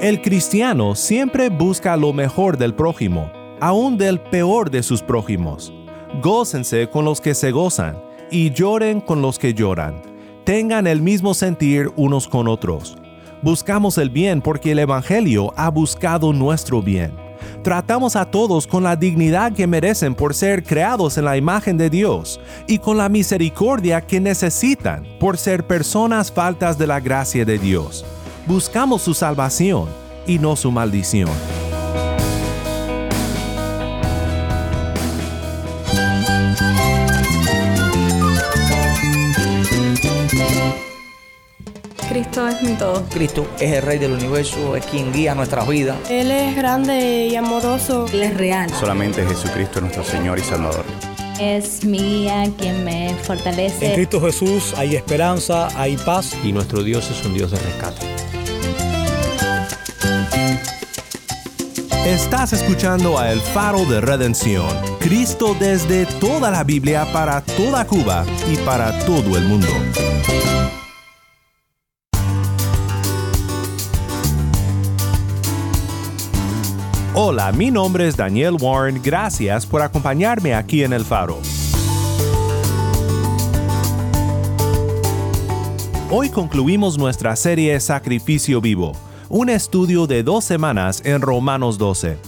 El cristiano siempre busca lo mejor del prójimo, aun del peor de sus prójimos. Gócense con los que se gozan y lloren con los que lloran. Tengan el mismo sentir unos con otros. Buscamos el bien porque el Evangelio ha buscado nuestro bien. Tratamos a todos con la dignidad que merecen por ser creados en la imagen de Dios y con la misericordia que necesitan por ser personas faltas de la gracia de Dios. Buscamos su salvación y no su maldición. Cristo es mi todo. Cristo es el Rey del universo, es quien guía nuestras vidas. Él es grande y amoroso. Él es real. Solamente Jesucristo es nuestro Señor y Salvador. Es mía quien me fortalece. En Cristo Jesús hay esperanza, hay paz. Y nuestro Dios es un Dios de rescate. Estás escuchando a El Faro de Redención, Cristo desde toda la Biblia para toda Cuba y para todo el mundo. Hola, mi nombre es Daniel Warren, gracias por acompañarme aquí en El Faro. Hoy concluimos nuestra serie Sacrificio Vivo, un estudio de dos semanas en Romanos 12.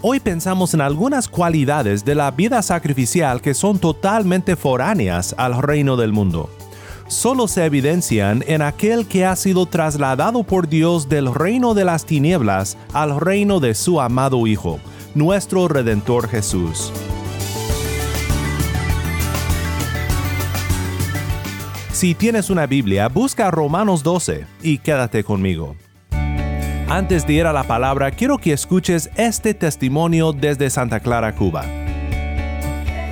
Hoy pensamos en algunas cualidades de la vida sacrificial que son totalmente foráneas al reino del mundo. Solo se evidencian en aquel que ha sido trasladado por Dios del reino de las tinieblas al reino de su amado Hijo, nuestro Redentor Jesús. Si tienes una Biblia, busca Romanos 12 y quédate conmigo. Antes de ir a la palabra, quiero que escuches este testimonio desde Santa Clara, Cuba.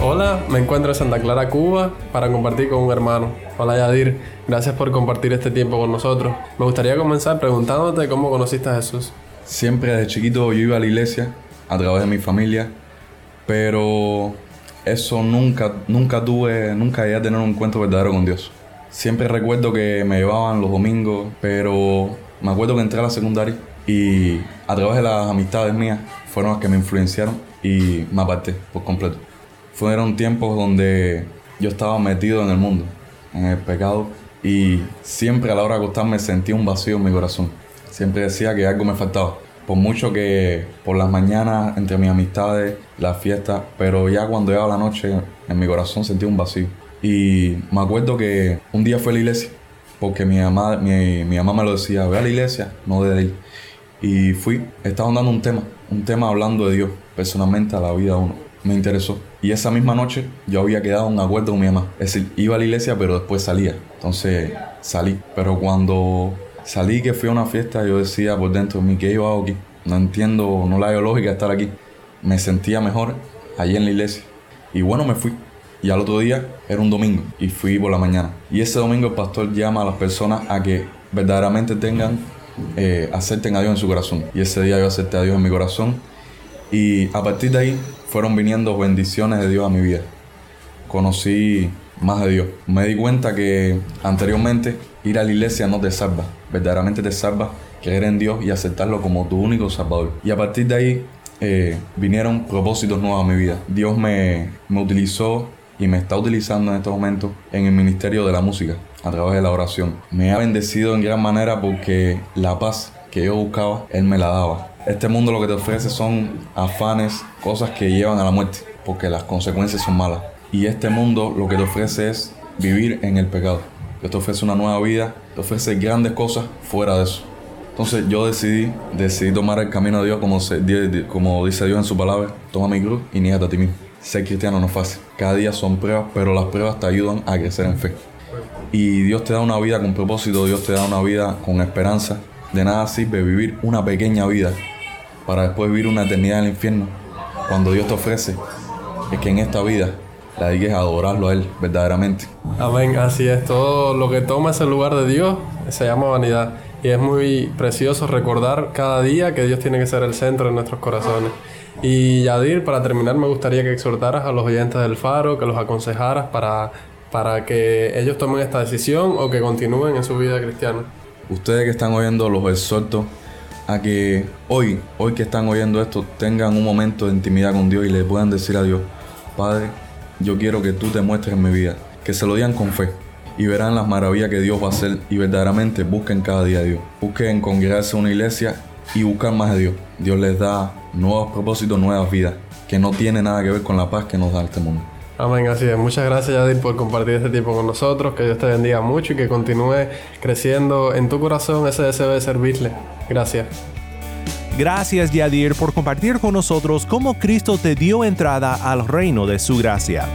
Hola, me encuentro en Santa Clara, Cuba, para compartir con un hermano. Hola Yadir, gracias por compartir este tiempo con nosotros. Me gustaría comenzar preguntándote cómo conociste a Jesús. Siempre desde chiquito yo iba a la iglesia a través de mi familia, pero eso nunca, nunca tuve, nunca llegué a tener un encuentro verdadero con Dios. Siempre recuerdo que me llevaban los domingos, pero me acuerdo que entré a la secundaria y a través de las amistades mías fueron las que me influenciaron y me aparté por completo. Fueron tiempos donde yo estaba metido en el mundo, en el pecado, y siempre a la hora de acostarme sentía un vacío en mi corazón. Siempre decía que algo me faltaba. Por mucho que por las mañanas, entre mis amistades, las fiestas, pero ya cuando llegaba la noche, en mi corazón sentía un vacío. Y me acuerdo que un día fue a la iglesia, porque mi mamá, mi, mi mamá me lo decía, ve a la iglesia, no de ahí. Y fui, estaban dando un tema, un tema hablando de Dios, personalmente a la vida de uno. Me interesó. Y esa misma noche yo había quedado en acuerdo con mi mamá. Es decir, iba a la iglesia, pero después salía. Entonces salí. Pero cuando salí, que fui a una fiesta, yo decía por dentro de mí, ¿qué yo hago aquí? No entiendo, no la veo lógica estar aquí. Me sentía mejor allí en la iglesia. Y bueno, me fui. Y al otro día era un domingo y fui por la mañana. Y ese domingo el pastor llama a las personas a que verdaderamente tengan, eh, acepten a Dios en su corazón. Y ese día yo acepté a Dios en mi corazón. Y a partir de ahí fueron viniendo bendiciones de Dios a mi vida. Conocí más de Dios. Me di cuenta que anteriormente ir a la iglesia no te salva. Verdaderamente te salva creer en Dios y aceptarlo como tu único salvador. Y a partir de ahí eh, vinieron propósitos nuevos a mi vida. Dios me, me utilizó y me está utilizando en estos momentos en el ministerio de la música a través de la oración. Me ha bendecido en gran manera porque la paz que yo buscaba, Él me la daba. Este mundo lo que te ofrece son afanes, cosas que llevan a la muerte, porque las consecuencias son malas. Y este mundo lo que te ofrece es vivir en el pecado. Que te ofrece una nueva vida, te ofrece grandes cosas fuera de eso. Entonces yo decidí, decidí tomar el camino de Dios como, se, como dice Dios en su palabra. Toma mi cruz y niégate a ti mismo. Ser cristiano no es fácil. Cada día son pruebas, pero las pruebas te ayudan a crecer en fe. Y Dios te da una vida con propósito, Dios te da una vida con esperanza. De nada sirve vivir una pequeña vida para después vivir una eternidad en el infierno. Cuando Dios te ofrece es que en esta vida la dediques a adorarlo a Él verdaderamente. Amén, así es. Todo lo que toma ese lugar de Dios se llama vanidad. Y es muy precioso recordar cada día que Dios tiene que ser el centro de nuestros corazones. Y Yadir, para terminar, me gustaría que exhortaras a los oyentes del Faro, que los aconsejaras para, para que ellos tomen esta decisión o que continúen en su vida cristiana. Ustedes que están oyendo los exhorto a que hoy, hoy que están oyendo esto, tengan un momento de intimidad con Dios y le puedan decir a Dios, Padre, yo quiero que tú te muestres en mi vida, que se lo digan con fe y verán las maravillas que Dios va a hacer y verdaderamente busquen cada día a Dios. Busquen congregarse en una iglesia y buscar más a Dios. Dios les da nuevos propósitos, nuevas vidas, que no tiene nada que ver con la paz que nos da este mundo. Amén, así es. Muchas gracias, Yadir, por compartir este tiempo con nosotros. Que Dios te bendiga mucho y que continúe creciendo en tu corazón ese deseo de servirle. Gracias. Gracias, Yadir, por compartir con nosotros cómo Cristo te dio entrada al reino de su gracia.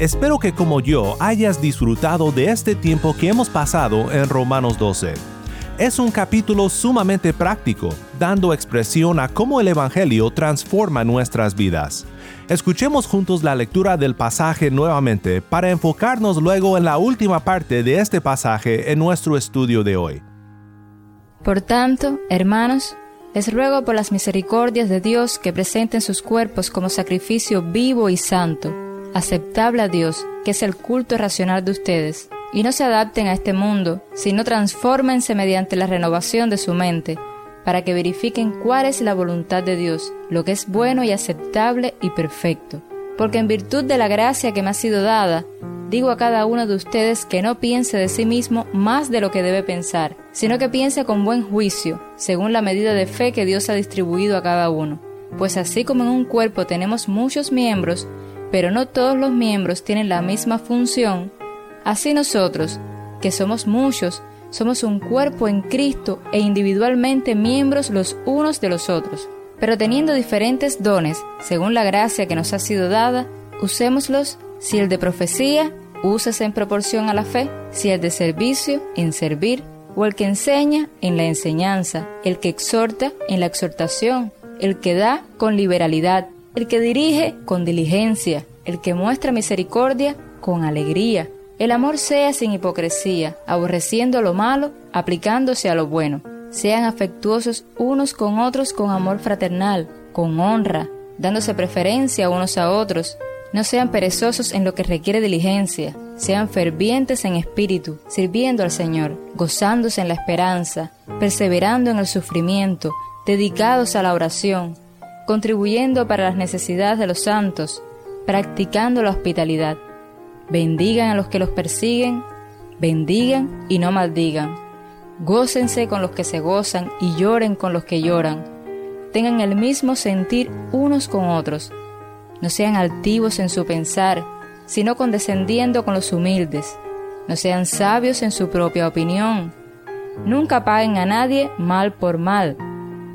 Espero que como yo hayas disfrutado de este tiempo que hemos pasado en Romanos 12. Es un capítulo sumamente práctico, dando expresión a cómo el Evangelio transforma nuestras vidas. Escuchemos juntos la lectura del pasaje nuevamente para enfocarnos luego en la última parte de este pasaje en nuestro estudio de hoy. Por tanto, hermanos, les ruego por las misericordias de Dios que presenten sus cuerpos como sacrificio vivo y santo aceptable a Dios, que es el culto racional de ustedes, y no se adapten a este mundo, sino transfórmense mediante la renovación de su mente, para que verifiquen cuál es la voluntad de Dios, lo que es bueno y aceptable y perfecto. Porque en virtud de la gracia que me ha sido dada, digo a cada uno de ustedes que no piense de sí mismo más de lo que debe pensar, sino que piense con buen juicio, según la medida de fe que Dios ha distribuido a cada uno. Pues así como en un cuerpo tenemos muchos miembros, pero no todos los miembros tienen la misma función, así nosotros, que somos muchos, somos un cuerpo en Cristo e individualmente miembros los unos de los otros. Pero teniendo diferentes dones, según la gracia que nos ha sido dada, usémoslos, si el de profecía, úsese en proporción a la fe, si el de servicio, en servir, o el que enseña, en la enseñanza, el que exhorta, en la exhortación, el que da, con liberalidad, el que dirige con diligencia, el que muestra misericordia con alegría. El amor sea sin hipocresía, aborreciendo lo malo, aplicándose a lo bueno. Sean afectuosos unos con otros con amor fraternal, con honra, dándose preferencia unos a otros. No sean perezosos en lo que requiere diligencia, sean fervientes en espíritu, sirviendo al Señor, gozándose en la esperanza, perseverando en el sufrimiento, dedicados a la oración, contribuyendo para las necesidades de los santos, practicando la hospitalidad. Bendigan a los que los persiguen, bendigan y no maldigan. Gócense con los que se gozan y lloren con los que lloran. Tengan el mismo sentir unos con otros. No sean altivos en su pensar, sino condescendiendo con los humildes. No sean sabios en su propia opinión. Nunca paguen a nadie mal por mal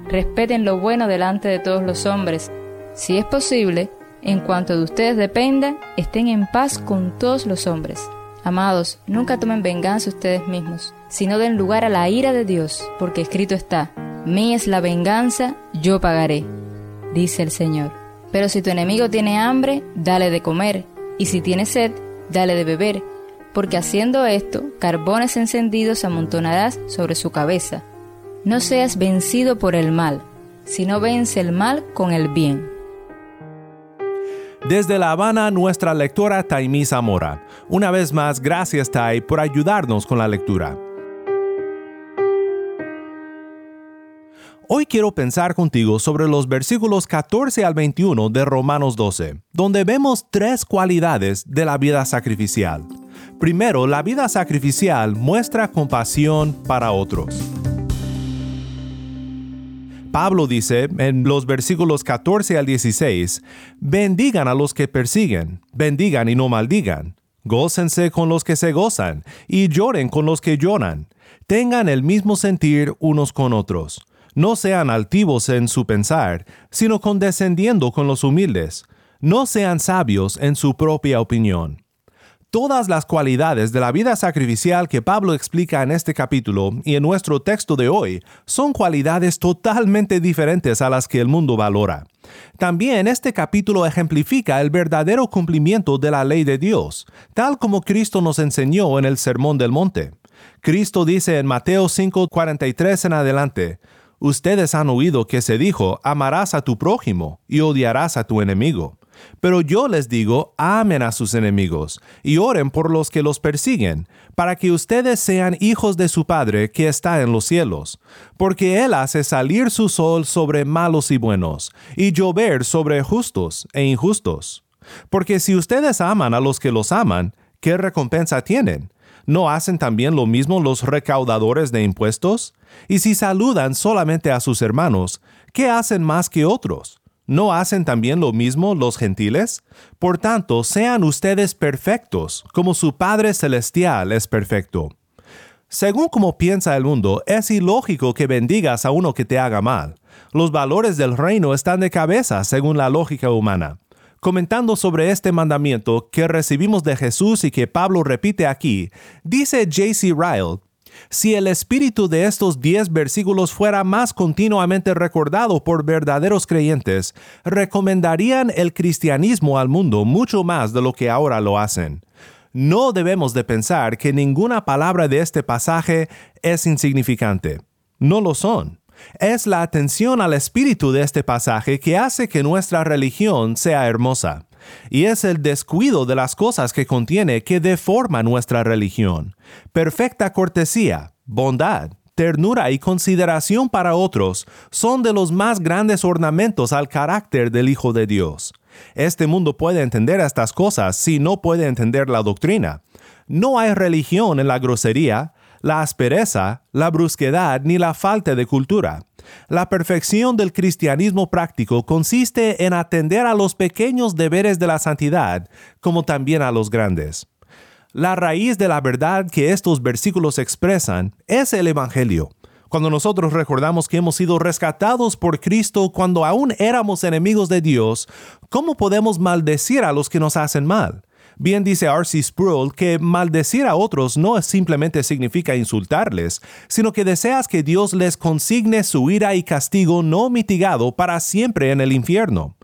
respeten lo bueno delante de todos los hombres. Si es posible, en cuanto de ustedes dependa, estén en paz con todos los hombres. Amados, nunca tomen venganza ustedes mismos, sino den lugar a la ira de Dios, porque escrito está, Mí es la venganza, yo pagaré, dice el Señor. Pero si tu enemigo tiene hambre, dale de comer, y si tiene sed, dale de beber, porque haciendo esto, carbones encendidos amontonarás sobre su cabeza no seas vencido por el mal, sino vence el mal con el bien. Desde La Habana, nuestra lectora Taimí Zamora. Una vez más, gracias Tai por ayudarnos con la lectura. Hoy quiero pensar contigo sobre los versículos 14 al 21 de Romanos 12, donde vemos tres cualidades de la vida sacrificial. Primero, la vida sacrificial muestra compasión para otros. Pablo dice en los versículos 14 al 16, bendigan a los que persiguen, bendigan y no maldigan, gócense con los que se gozan y lloren con los que lloran, tengan el mismo sentir unos con otros, no sean altivos en su pensar, sino condescendiendo con los humildes, no sean sabios en su propia opinión todas las cualidades de la vida sacrificial que Pablo explica en este capítulo y en nuestro texto de hoy son cualidades totalmente diferentes a las que el mundo valora. También este capítulo ejemplifica el verdadero cumplimiento de la ley de Dios, tal como Cristo nos enseñó en el Sermón del Monte. Cristo dice en Mateo 5:43 en adelante, Ustedes han oído que se dijo, amarás a tu prójimo y odiarás a tu enemigo. Pero yo les digo, amen a sus enemigos y oren por los que los persiguen, para que ustedes sean hijos de su Padre que está en los cielos, porque Él hace salir su sol sobre malos y buenos, y llover sobre justos e injustos. Porque si ustedes aman a los que los aman, ¿qué recompensa tienen? ¿No hacen también lo mismo los recaudadores de impuestos? Y si saludan solamente a sus hermanos, ¿qué hacen más que otros? ¿No hacen también lo mismo los gentiles? Por tanto, sean ustedes perfectos, como su Padre Celestial es perfecto. Según como piensa el mundo, es ilógico que bendigas a uno que te haga mal. Los valores del reino están de cabeza según la lógica humana. Comentando sobre este mandamiento que recibimos de Jesús y que Pablo repite aquí, dice J.C. Ryle, si el espíritu de estos diez versículos fuera más continuamente recordado por verdaderos creyentes, recomendarían el cristianismo al mundo mucho más de lo que ahora lo hacen. No debemos de pensar que ninguna palabra de este pasaje es insignificante. No lo son. Es la atención al espíritu de este pasaje que hace que nuestra religión sea hermosa y es el descuido de las cosas que contiene que deforma nuestra religión. Perfecta cortesía, bondad, ternura y consideración para otros son de los más grandes ornamentos al carácter del Hijo de Dios. Este mundo puede entender estas cosas si no puede entender la doctrina. No hay religión en la grosería, la aspereza, la brusquedad ni la falta de cultura. La perfección del cristianismo práctico consiste en atender a los pequeños deberes de la santidad, como también a los grandes. La raíz de la verdad que estos versículos expresan es el Evangelio. Cuando nosotros recordamos que hemos sido rescatados por Cristo cuando aún éramos enemigos de Dios, ¿cómo podemos maldecir a los que nos hacen mal? Bien dice R.C. Sproul que maldecir a otros no simplemente significa insultarles, sino que deseas que Dios les consigne su ira y castigo no mitigado para siempre en el infierno.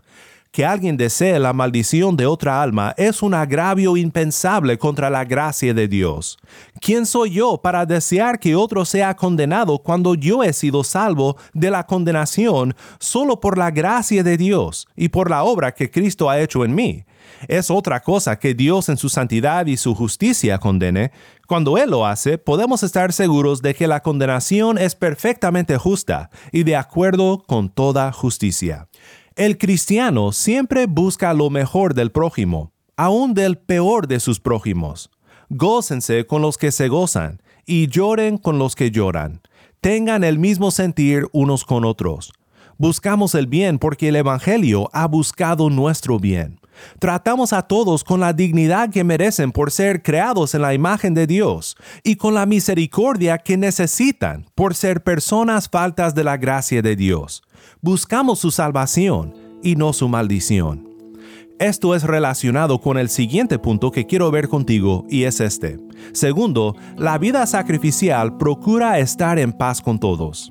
Que alguien desee la maldición de otra alma es un agravio impensable contra la gracia de Dios. ¿Quién soy yo para desear que otro sea condenado cuando yo he sido salvo de la condenación solo por la gracia de Dios y por la obra que Cristo ha hecho en mí? Es otra cosa que Dios en su santidad y su justicia condene. Cuando Él lo hace, podemos estar seguros de que la condenación es perfectamente justa y de acuerdo con toda justicia. El cristiano siempre busca lo mejor del prójimo, aun del peor de sus prójimos. Gócense con los que se gozan y lloren con los que lloran. Tengan el mismo sentir unos con otros. Buscamos el bien porque el Evangelio ha buscado nuestro bien. Tratamos a todos con la dignidad que merecen por ser creados en la imagen de Dios y con la misericordia que necesitan por ser personas faltas de la gracia de Dios. Buscamos su salvación y no su maldición. Esto es relacionado con el siguiente punto que quiero ver contigo y es este. Segundo, la vida sacrificial procura estar en paz con todos.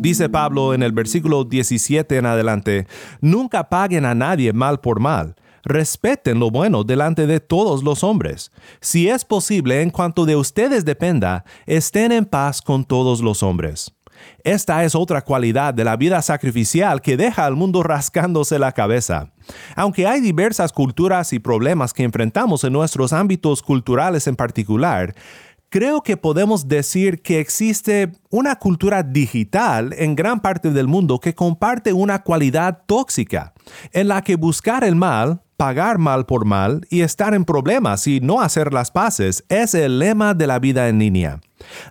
Dice Pablo en el versículo 17 en adelante, nunca paguen a nadie mal por mal. Respeten lo bueno delante de todos los hombres. Si es posible, en cuanto de ustedes dependa, estén en paz con todos los hombres. Esta es otra cualidad de la vida sacrificial que deja al mundo rascándose la cabeza. Aunque hay diversas culturas y problemas que enfrentamos en nuestros ámbitos culturales en particular, creo que podemos decir que existe una cultura digital en gran parte del mundo que comparte una cualidad tóxica, en la que buscar el mal, pagar mal por mal y estar en problemas y no hacer las paces es el lema de la vida en línea.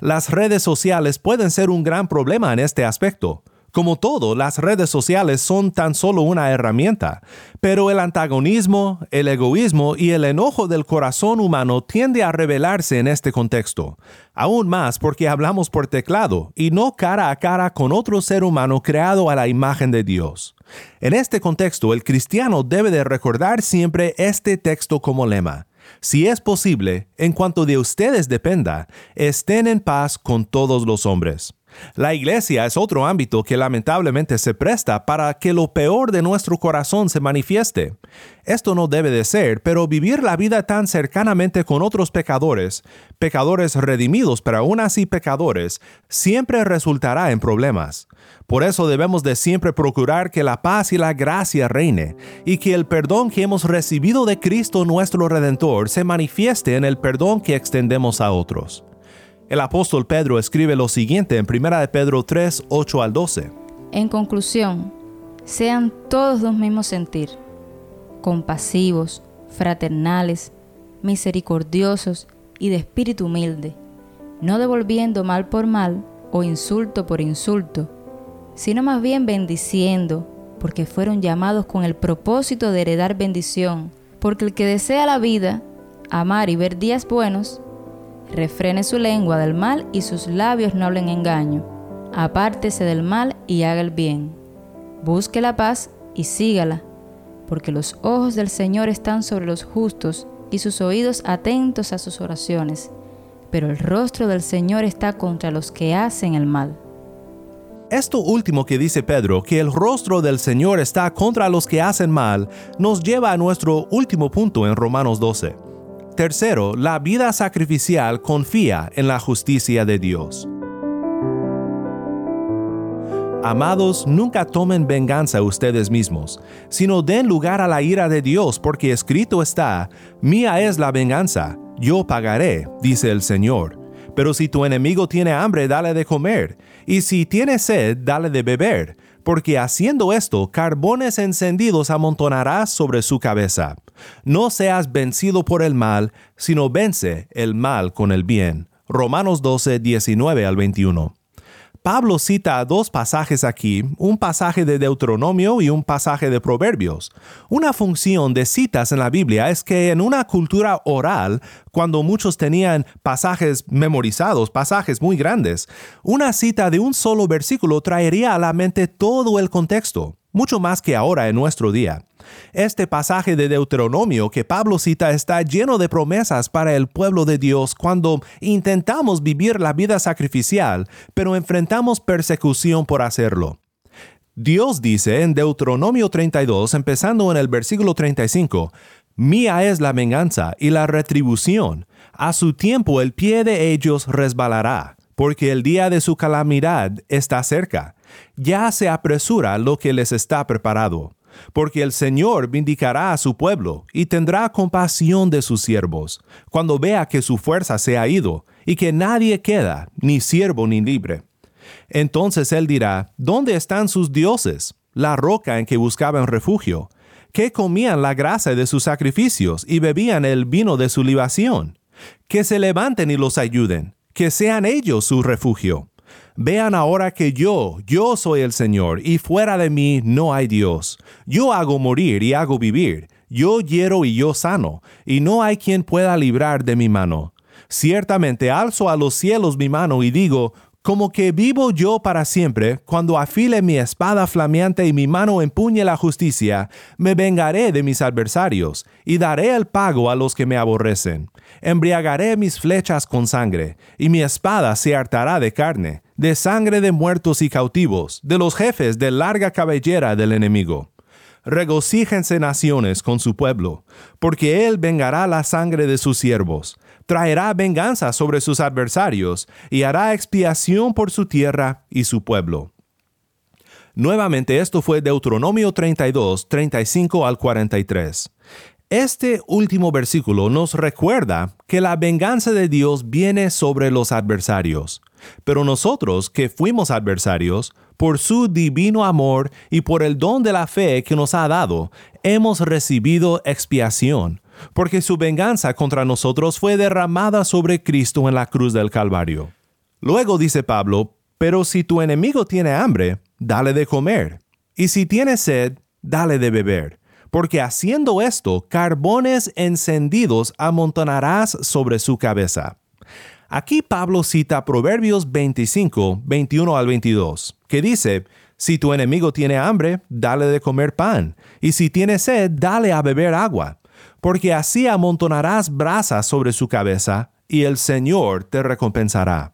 Las redes sociales pueden ser un gran problema en este aspecto. Como todo, las redes sociales son tan solo una herramienta, pero el antagonismo, el egoísmo y el enojo del corazón humano tiende a revelarse en este contexto, aún más porque hablamos por teclado y no cara a cara con otro ser humano creado a la imagen de Dios. En este contexto, el cristiano debe de recordar siempre este texto como lema. Si es posible, en cuanto de ustedes dependa, estén en paz con todos los hombres. La iglesia es otro ámbito que lamentablemente se presta para que lo peor de nuestro corazón se manifieste. Esto no debe de ser, pero vivir la vida tan cercanamente con otros pecadores, pecadores redimidos pero aún así pecadores, siempre resultará en problemas. Por eso debemos de siempre procurar que la paz y la gracia reine, y que el perdón que hemos recibido de Cristo nuestro Redentor se manifieste en el perdón que extendemos a otros. El apóstol Pedro escribe lo siguiente en 1 de Pedro 3, 8 al 12. En conclusión, sean todos de un mismo sentir, compasivos, fraternales, misericordiosos y de espíritu humilde, no devolviendo mal por mal o insulto por insulto, sino más bien bendiciendo, porque fueron llamados con el propósito de heredar bendición, porque el que desea la vida, amar y ver días buenos, refrene su lengua del mal y sus labios no hablen engaño, apártese del mal y haga el bien, busque la paz y sígala, porque los ojos del Señor están sobre los justos y sus oídos atentos a sus oraciones, pero el rostro del Señor está contra los que hacen el mal. Esto último que dice Pedro, que el rostro del Señor está contra los que hacen mal, nos lleva a nuestro último punto en Romanos 12. Tercero, la vida sacrificial confía en la justicia de Dios. Amados, nunca tomen venganza ustedes mismos, sino den lugar a la ira de Dios, porque escrito está, Mía es la venganza, yo pagaré, dice el Señor. Pero si tu enemigo tiene hambre, dale de comer, y si tiene sed, dale de beber, porque haciendo esto, carbones encendidos amontonarás sobre su cabeza. No seas vencido por el mal, sino vence el mal con el bien. Romanos 12, 19 al 21. Pablo cita dos pasajes aquí, un pasaje de Deuteronomio y un pasaje de Proverbios. Una función de citas en la Biblia es que en una cultura oral, cuando muchos tenían pasajes memorizados, pasajes muy grandes, una cita de un solo versículo traería a la mente todo el contexto, mucho más que ahora en nuestro día. Este pasaje de Deuteronomio que Pablo cita está lleno de promesas para el pueblo de Dios cuando intentamos vivir la vida sacrificial, pero enfrentamos persecución por hacerlo. Dios dice en Deuteronomio 32, empezando en el versículo 35, Mía es la venganza y la retribución. A su tiempo el pie de ellos resbalará, porque el día de su calamidad está cerca. Ya se apresura lo que les está preparado porque el Señor vindicará a su pueblo y tendrá compasión de sus siervos, cuando vea que su fuerza se ha ido y que nadie queda, ni siervo ni libre. Entonces él dirá, ¿dónde están sus dioses, la roca en que buscaban refugio? que comían la grasa de sus sacrificios y bebían el vino de su libación? Que se levanten y los ayuden, que sean ellos su refugio. Vean ahora que yo, yo soy el Señor, y fuera de mí no hay Dios. Yo hago morir y hago vivir, yo hiero y yo sano, y no hay quien pueda librar de mi mano. Ciertamente alzo a los cielos mi mano y digo, como que vivo yo para siempre, cuando afile mi espada flameante y mi mano empuñe la justicia, me vengaré de mis adversarios, y daré el pago a los que me aborrecen. Embriagaré mis flechas con sangre, y mi espada se hartará de carne, de sangre de muertos y cautivos, de los jefes de larga cabellera del enemigo. Regocíjense naciones con su pueblo, porque él vengará la sangre de sus siervos traerá venganza sobre sus adversarios y hará expiación por su tierra y su pueblo. Nuevamente esto fue Deuteronomio 32, 35 al 43. Este último versículo nos recuerda que la venganza de Dios viene sobre los adversarios, pero nosotros que fuimos adversarios, por su divino amor y por el don de la fe que nos ha dado, hemos recibido expiación, porque su venganza contra nosotros fue derramada sobre Cristo en la cruz del Calvario. Luego dice Pablo, pero si tu enemigo tiene hambre, dale de comer, y si tiene sed, dale de beber, porque haciendo esto, carbones encendidos amontonarás sobre su cabeza. Aquí Pablo cita Proverbios 25, 21 al 22, que dice, Si tu enemigo tiene hambre, dale de comer pan, y si tiene sed, dale a beber agua porque así amontonarás brasas sobre su cabeza, y el Señor te recompensará.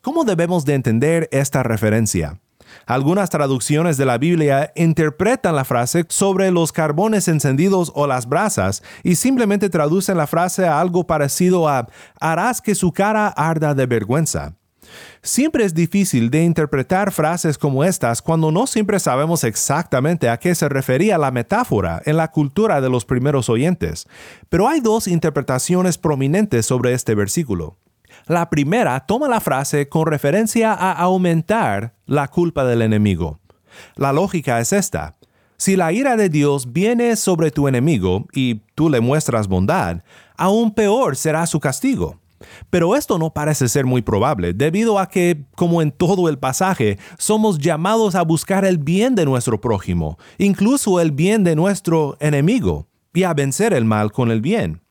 ¿Cómo debemos de entender esta referencia? Algunas traducciones de la Biblia interpretan la frase sobre los carbones encendidos o las brasas y simplemente traducen la frase a algo parecido a harás que su cara arda de vergüenza. Siempre es difícil de interpretar frases como estas cuando no siempre sabemos exactamente a qué se refería la metáfora en la cultura de los primeros oyentes, pero hay dos interpretaciones prominentes sobre este versículo. La primera toma la frase con referencia a aumentar la culpa del enemigo. La lógica es esta. Si la ira de Dios viene sobre tu enemigo y tú le muestras bondad, aún peor será su castigo. Pero esto no parece ser muy probable, debido a que, como en todo el pasaje, somos llamados a buscar el bien de nuestro prójimo, incluso el bien de nuestro enemigo, y a vencer el mal con el bien.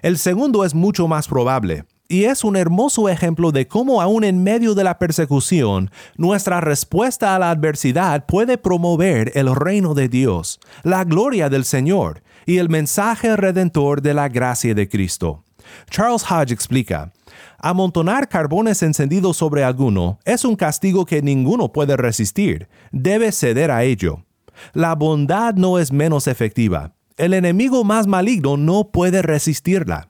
El segundo es mucho más probable, y es un hermoso ejemplo de cómo aún en medio de la persecución, nuestra respuesta a la adversidad puede promover el reino de Dios, la gloria del Señor y el mensaje redentor de la gracia de Cristo. Charles Hodge explica, Amontonar carbones encendidos sobre alguno es un castigo que ninguno puede resistir, debe ceder a ello. La bondad no es menos efectiva. El enemigo más maligno no puede resistirla.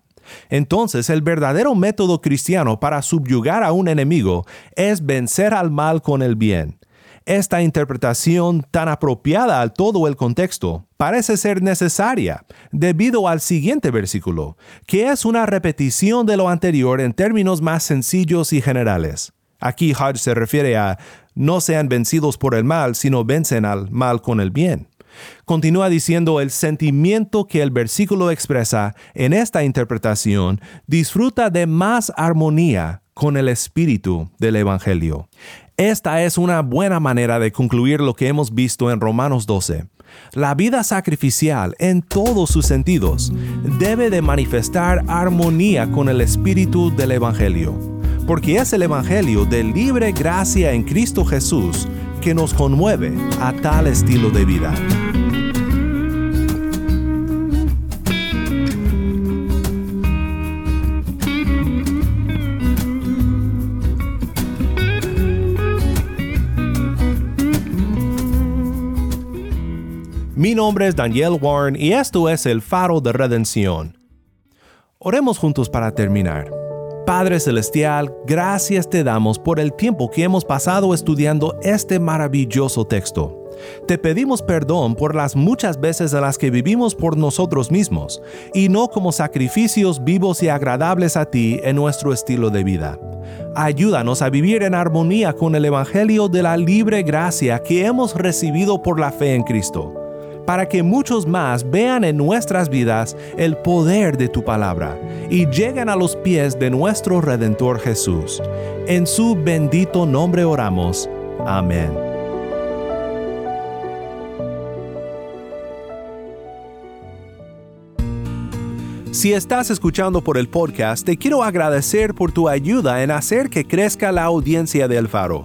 Entonces el verdadero método cristiano para subyugar a un enemigo es vencer al mal con el bien. Esta interpretación tan apropiada al todo el contexto parece ser necesaria debido al siguiente versículo, que es una repetición de lo anterior en términos más sencillos y generales. Aquí Hodge se refiere a no sean vencidos por el mal, sino vencen al mal con el bien. Continúa diciendo el sentimiento que el versículo expresa en esta interpretación disfruta de más armonía con el espíritu del Evangelio. Esta es una buena manera de concluir lo que hemos visto en Romanos 12. La vida sacrificial en todos sus sentidos debe de manifestar armonía con el espíritu del Evangelio, porque es el Evangelio de libre gracia en Cristo Jesús que nos conmueve a tal estilo de vida. Mi nombre es Daniel Warren y esto es el faro de redención. Oremos juntos para terminar. Padre Celestial, gracias te damos por el tiempo que hemos pasado estudiando este maravilloso texto. Te pedimos perdón por las muchas veces en las que vivimos por nosotros mismos y no como sacrificios vivos y agradables a ti en nuestro estilo de vida. Ayúdanos a vivir en armonía con el Evangelio de la libre gracia que hemos recibido por la fe en Cristo para que muchos más vean en nuestras vidas el poder de tu palabra y lleguen a los pies de nuestro Redentor Jesús. En su bendito nombre oramos. Amén. Si estás escuchando por el podcast, te quiero agradecer por tu ayuda en hacer que crezca la audiencia del faro.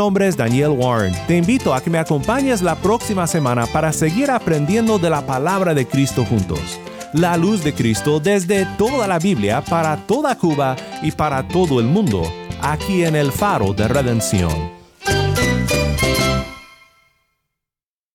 nombre es Daniel Warren. Te invito a que me acompañes la próxima semana para seguir aprendiendo de la palabra de Cristo juntos. La luz de Cristo desde toda la Biblia para toda Cuba y para todo el mundo, aquí en el faro de redención.